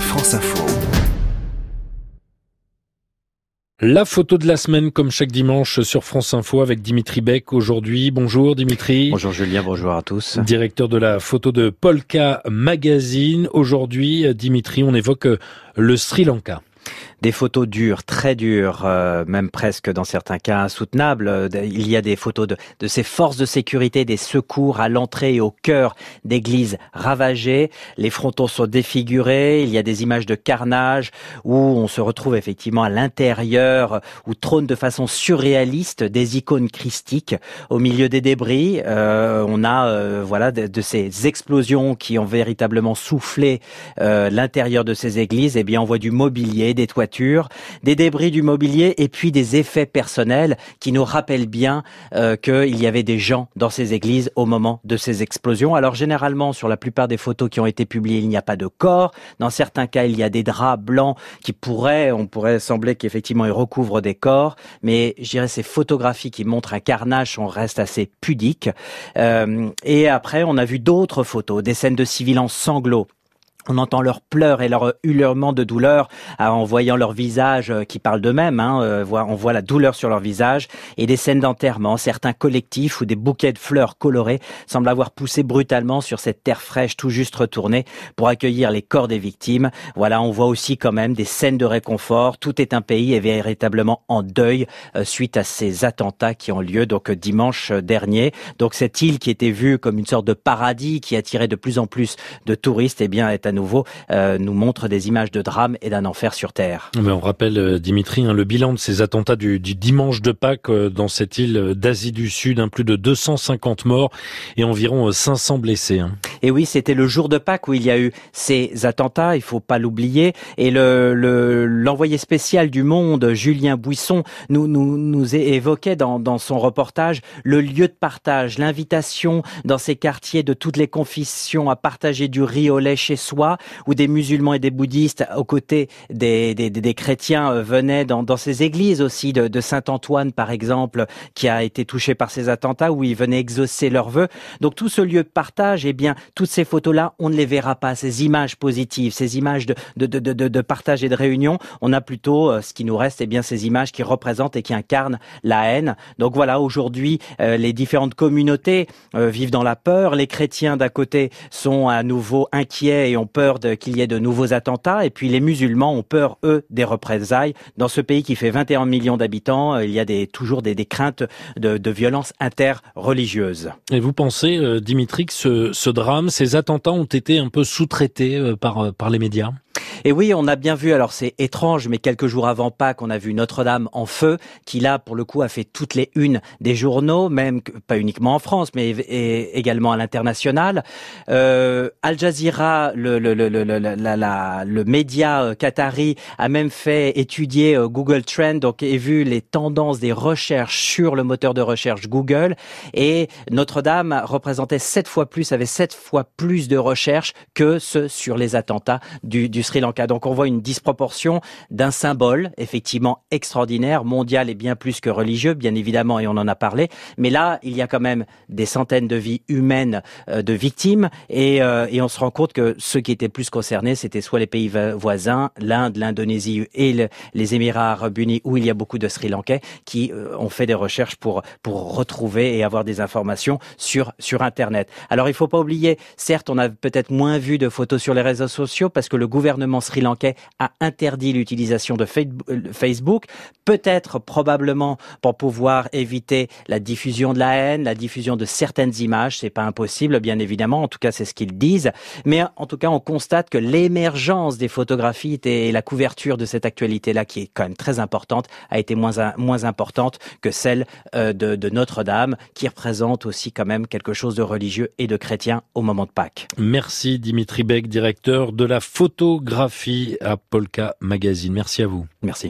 France Info. La photo de la semaine, comme chaque dimanche sur France Info avec Dimitri Beck aujourd'hui. Bonjour Dimitri. Bonjour Julien, bonjour à tous. Directeur de la photo de Polka Magazine. Aujourd'hui, Dimitri, on évoque le Sri Lanka des photos dures, très dures, euh, même presque dans certains cas insoutenables. Euh, il y a des photos de, de ces forces de sécurité, des secours à l'entrée et au cœur d'églises ravagées. Les frontons sont défigurés. Il y a des images de carnage où on se retrouve effectivement à l'intérieur, où trônent de façon surréaliste des icônes christiques au milieu des débris. Euh, on a euh, voilà de, ces explosions qui ont véritablement soufflé l'intérieur de ces églises. Et eh bien, on voit du mobilier, des toitures des débris du mobilier et puis des effets personnels qui nous rappellent bien euh, qu'il y avait des gens dans ces églises au moment de ces explosions. Alors généralement, sur la plupart des photos qui ont été publiées, il n'y a pas de corps. Dans certains cas, il y a des draps blancs qui pourraient, on pourrait sembler qu'effectivement ils recouvrent des corps, mais je dirais ces photographies qui montrent un carnage, on reste assez pudiques. Euh, et après, on a vu d'autres photos, des scènes de civils en sanglots on entend leurs pleurs et leurs hurlements de douleur euh, en voyant leur visage euh, qui parlent d'eux-mêmes. Hein, euh, on voit la douleur sur leur visage et des scènes d'enterrement. Certains collectifs ou des bouquets de fleurs colorées semblent avoir poussé brutalement sur cette terre fraîche tout juste retournée pour accueillir les corps des victimes. Voilà, on voit aussi quand même des scènes de réconfort. Tout est un pays est véritablement en deuil suite à ces attentats qui ont lieu donc dimanche dernier. Donc cette île qui était vue comme une sorte de paradis qui attirait de plus en plus de touristes, eh bien est à nouveau euh, nous montre des images de drame et d'un enfer sur Terre. Mais on rappelle, euh, Dimitri, hein, le bilan de ces attentats du, du dimanche de Pâques euh, dans cette île d'Asie du Sud, un plus de 250 morts et environ 500 blessés. Hein. Et oui, c'était le jour de Pâques où il y a eu ces attentats, il faut pas l'oublier. Et le, l'envoyé spécial du Monde, Julien Buisson, nous, nous, nous évoquait dans, dans son reportage le lieu de partage, l'invitation dans ces quartiers de toutes les confessions à partager du riz au lait chez soi, où des musulmans et des bouddhistes aux côtés des, des, des chrétiens euh, venaient dans, dans, ces églises aussi de, de Saint-Antoine par exemple qui a été touché par ces attentats où ils venaient exaucer leurs vœux. Donc tout ce lieu de partage, eh bien toutes ces photos-là, on ne les verra pas. Ces images positives, ces images de, de, de, de, de partage et de réunion, on a plutôt euh, ce qui nous reste, eh bien ces images qui représentent et qui incarnent la haine. Donc voilà, aujourd'hui, euh, les différentes communautés vivent dans la peur. Les chrétiens d'un côté sont à nouveau inquiets et ont peur qu'il y ait de nouveaux attentats. Et puis les musulmans ont peur, eux, des représailles. Dans ce pays qui fait 21 millions d'habitants, euh, il y a toujours des, craintes de, violences interreligieuses. Et vous pensez, euh, Dimitri, que ce, drame, ces attentats ont été un peu sous-traités euh, par les médias? Et oui, on a bien vu, alors c'est étrange, mais quelques jours avant Pâques, on a vu Notre-Dame en feu, qui là, pour le coup, a fait toutes les unes des journaux, même pas uniquement en France, mais également à l'international. Euh, Al Jazeera, le, le, le, le, média euh, qatari, a même fait étudier euh, Google Trend, donc et vu les tendances des recherches sur le moteur de recherche Google. Et Notre-Dame représentait sept fois plus, avait sept fois plus de recherches que ceux sur les attentats du, du Sri Lanka. Donc on voit une disproportion d'un symbole effectivement extraordinaire, mondial et bien plus que religieux, bien évidemment, et on en a parlé. Mais là, il y a quand même des centaines de vies humaines euh, de victimes, et, euh, et, on se rend compte que ceux qui étaient plus concernés, c'était soit les pays voisins, l'Inde, l'Indonésie et les Émirats arabes unis, où il y a beaucoup de Sri Lankais, qui euh, ont fait des recherches pour pour retrouver et avoir des informations sur sur Internet. Alors il faut pas oublier, certes, on a peut-être moins vu de photos sur les réseaux sociaux parce que le gouvernement sri-lankais a interdit l'utilisation de euh, Facebook, peut-être probablement pour pouvoir éviter la diffusion de la haine, la diffusion de certaines images, c'est pas impossible bien évidemment, en tout cas c'est ce qu'ils disent, mais en tout cas on constate que l'émergence des photographies et la couverture de cette actualité-là qui est quand même très importante a été moins importante que celle euh, de, de Notre-Dame qui représente aussi quand même quelque chose de religieux et de chrétien au moment de Pâques. Merci Dimitri Beck, directeur de la photo graphie à Polka Magazine. Merci à vous. Merci.